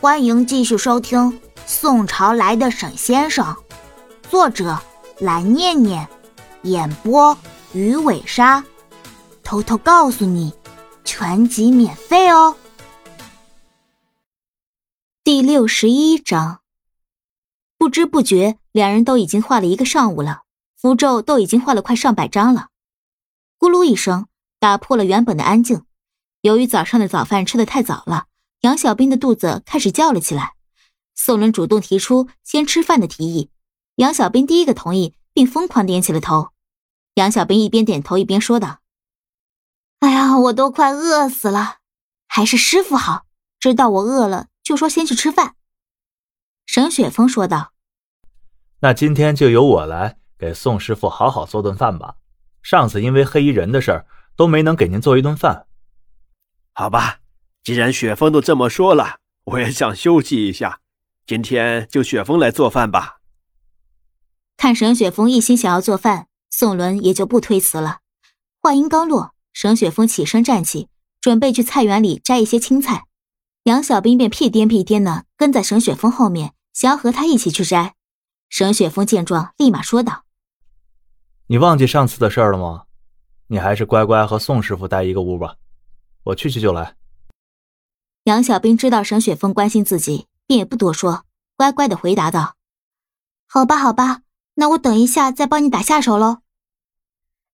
欢迎继续收听《宋朝来的沈先生》，作者蓝念念，演播鱼尾鲨。偷偷告诉你，全集免费哦。第六十一章，不知不觉，两人都已经画了一个上午了，符咒都已经画了快上百张了。咕噜一声，打破了原本的安静。由于早上的早饭吃的太早了。杨小兵的肚子开始叫了起来，宋伦主动提出先吃饭的提议，杨小兵第一个同意，并疯狂点起了头。杨小兵一边点头一边说道：“哎呀，我都快饿死了，还是师傅好，知道我饿了就说先去吃饭。”沈雪峰说道：“那今天就由我来给宋师傅好好做顿饭吧，上次因为黑衣人的事儿都没能给您做一顿饭。”好吧。既然雪峰都这么说了，我也想休息一下。今天就雪峰来做饭吧。看沈雪峰一心想要做饭，宋伦也就不推辞了。话音刚落，沈雪峰起身站起，准备去菜园里摘一些青菜。杨小兵便屁颠屁颠的跟在沈雪峰后面，想要和他一起去摘。沈雪峰见状，立马说道：“你忘记上次的事了吗？你还是乖乖和宋师傅待一个屋吧，我去去就来。”杨小兵知道沈雪峰关心自己，便也不多说，乖乖的回答道：“好吧，好吧，那我等一下再帮你打下手喽。”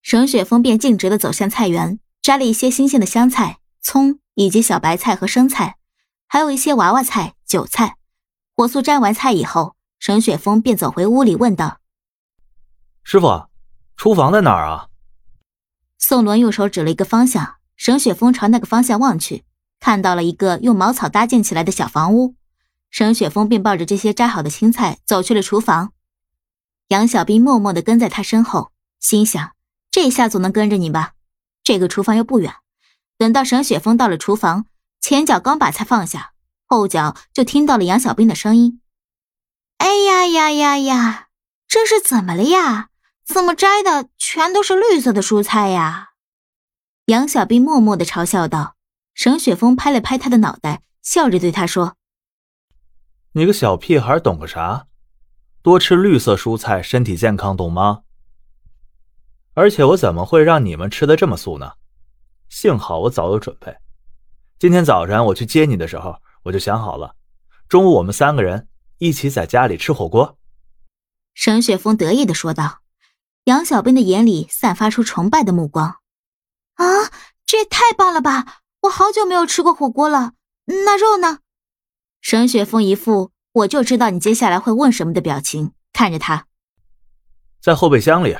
沈雪峰便径直的走向菜园，摘了一些新鲜的香菜、葱以及小白菜和生菜，还有一些娃娃菜、韭菜。火速摘完菜以后，沈雪峰便走回屋里问道：“师傅，厨房在哪儿啊？”宋伦用手指了一个方向，沈雪峰朝那个方向望去。看到了一个用茅草搭建起来的小房屋，沈雪峰便抱着这些摘好的青菜走去了厨房。杨小兵默默的跟在他身后，心想：这下总能跟着你吧？这个厨房又不远。等到沈雪峰到了厨房，前脚刚把菜放下，后脚就听到了杨小兵的声音：“哎呀呀呀呀，这是怎么了呀？怎么摘的全都是绿色的蔬菜呀？”杨小兵默默的嘲笑道。沈雪峰拍了拍他的脑袋，笑着对他说：“你个小屁孩，懂个啥？多吃绿色蔬菜，身体健康，懂吗？而且我怎么会让你们吃的这么素呢？幸好我早有准备。今天早晨我去接你的时候，我就想好了，中午我们三个人一起在家里吃火锅。”沈雪峰得意的说道。杨小兵的眼里散发出崇拜的目光：“啊，这也太棒了吧！”我好久没有吃过火锅了，那肉呢？沈雪峰一副我就知道你接下来会问什么的表情，看着他，在后备箱里，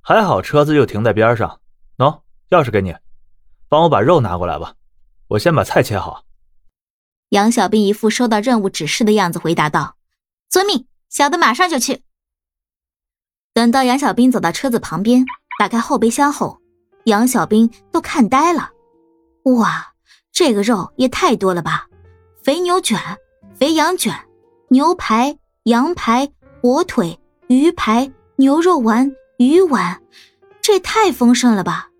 还好车子就停在边上。喏，钥匙给你，帮我把肉拿过来吧，我先把菜切好。杨小兵一副收到任务指示的样子回答道：“遵命，小的马上就去。”等到杨小兵走到车子旁边，打开后备箱后，杨小兵都看呆了。哇，这个肉也太多了吧！肥牛卷、肥羊卷、牛排、羊排、火腿、鱼排、牛肉丸、鱼丸，这太丰盛了吧！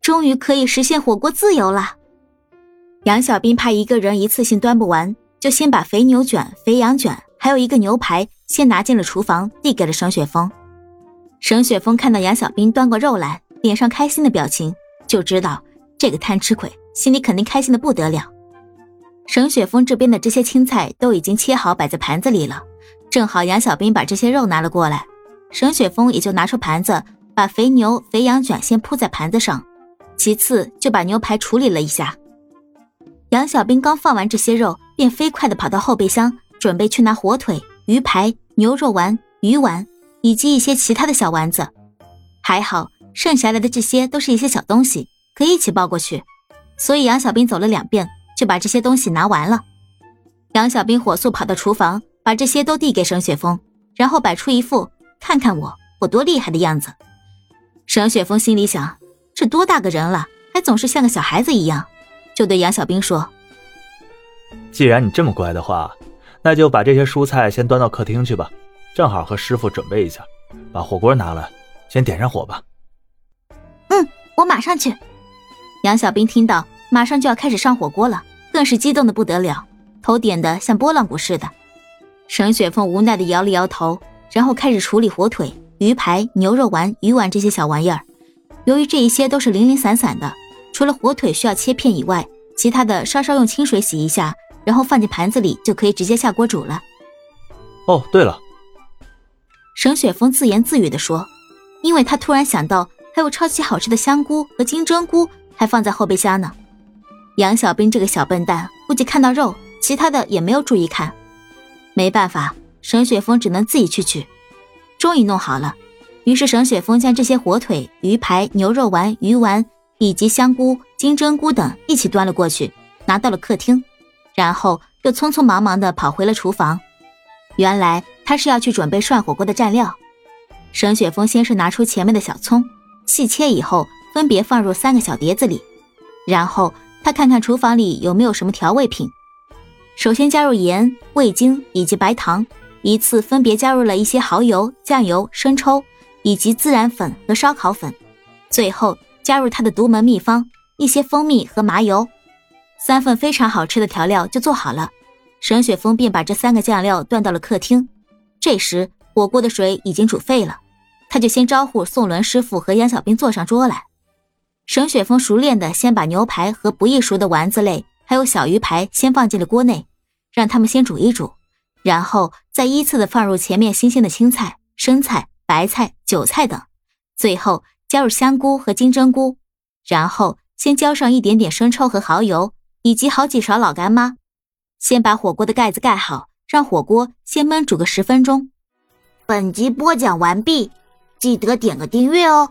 终于可以实现火锅自由了。杨小兵怕一个人一次性端不完，就先把肥牛卷、肥羊卷，还有一个牛排，先拿进了厨房，递给了沈雪峰。沈雪峰看到杨小兵端过肉来，脸上开心的表情，就知道这个贪吃鬼。心里肯定开心的不得了。沈雪峰这边的这些青菜都已经切好，摆在盘子里了。正好杨小兵把这些肉拿了过来，沈雪峰也就拿出盘子，把肥牛、肥羊卷先铺在盘子上，其次就把牛排处理了一下。杨小兵刚放完这些肉，便飞快的跑到后备箱，准备去拿火腿、鱼排、牛肉丸、鱼丸以及一些其他的小丸子。还好，剩下来的这些都是一些小东西，可以一起抱过去。所以杨小兵走了两遍，就把这些东西拿完了。杨小兵火速跑到厨房，把这些都递给沈雪峰，然后摆出一副“看看我，我多厉害”的样子。沈雪峰心里想：这多大个人了，还总是像个小孩子一样，就对杨小兵说：“既然你这么乖的话，那就把这些蔬菜先端到客厅去吧，正好和师傅准备一下。把火锅拿来，先点上火吧。”“嗯，我马上去。”杨小兵听到马上就要开始上火锅了，更是激动的不得了，头点的像拨浪鼓似的。沈雪峰无奈的摇了摇头，然后开始处理火腿、鱼排、牛肉丸、鱼丸这些小玩意儿。由于这一些都是零零散散的，除了火腿需要切片以外，其他的稍稍用清水洗一下，然后放进盘子里就可以直接下锅煮了。哦，对了，沈雪峰自言自语地说，因为他突然想到还有超级好吃的香菇和金针菇还放在后备箱呢。杨小兵这个小笨蛋估计看到肉，其他的也没有注意看。没办法，沈雪峰只能自己去取。终于弄好了，于是沈雪峰将这些火腿、鱼排、牛肉丸、鱼丸以及香菇、金针菇等一起端了过去，拿到了客厅，然后又匆匆忙忙地跑回了厨房。原来他是要去准备涮火锅的蘸料。沈雪峰先是拿出前面的小葱，细切以后分别放入三个小碟子里，然后他看看厨房里有没有什么调味品。首先加入盐、味精以及白糖，一次分别加入了一些蚝油、酱油、生抽以及孜然粉和烧烤粉，最后加入他的独门秘方一些蜂蜜和麻油，三份非常好吃的调料就做好了。沈雪峰便把这三个酱料端到了客厅。这时火锅的水已经煮沸了，他就先招呼宋伦师傅和杨小兵坐上桌来。沈雪峰熟练的先把牛排和不易熟的丸子类。还有小鱼排，先放进了锅内，让他们先煮一煮，然后再依次的放入前面新鲜的青菜、生菜、白菜、韭菜等，最后加入香菇和金针菇，然后先浇上一点点生抽和蚝油，以及好几勺老干妈，先把火锅的盖子盖好，让火锅先焖煮个十分钟。本集播讲完毕，记得点个订阅哦。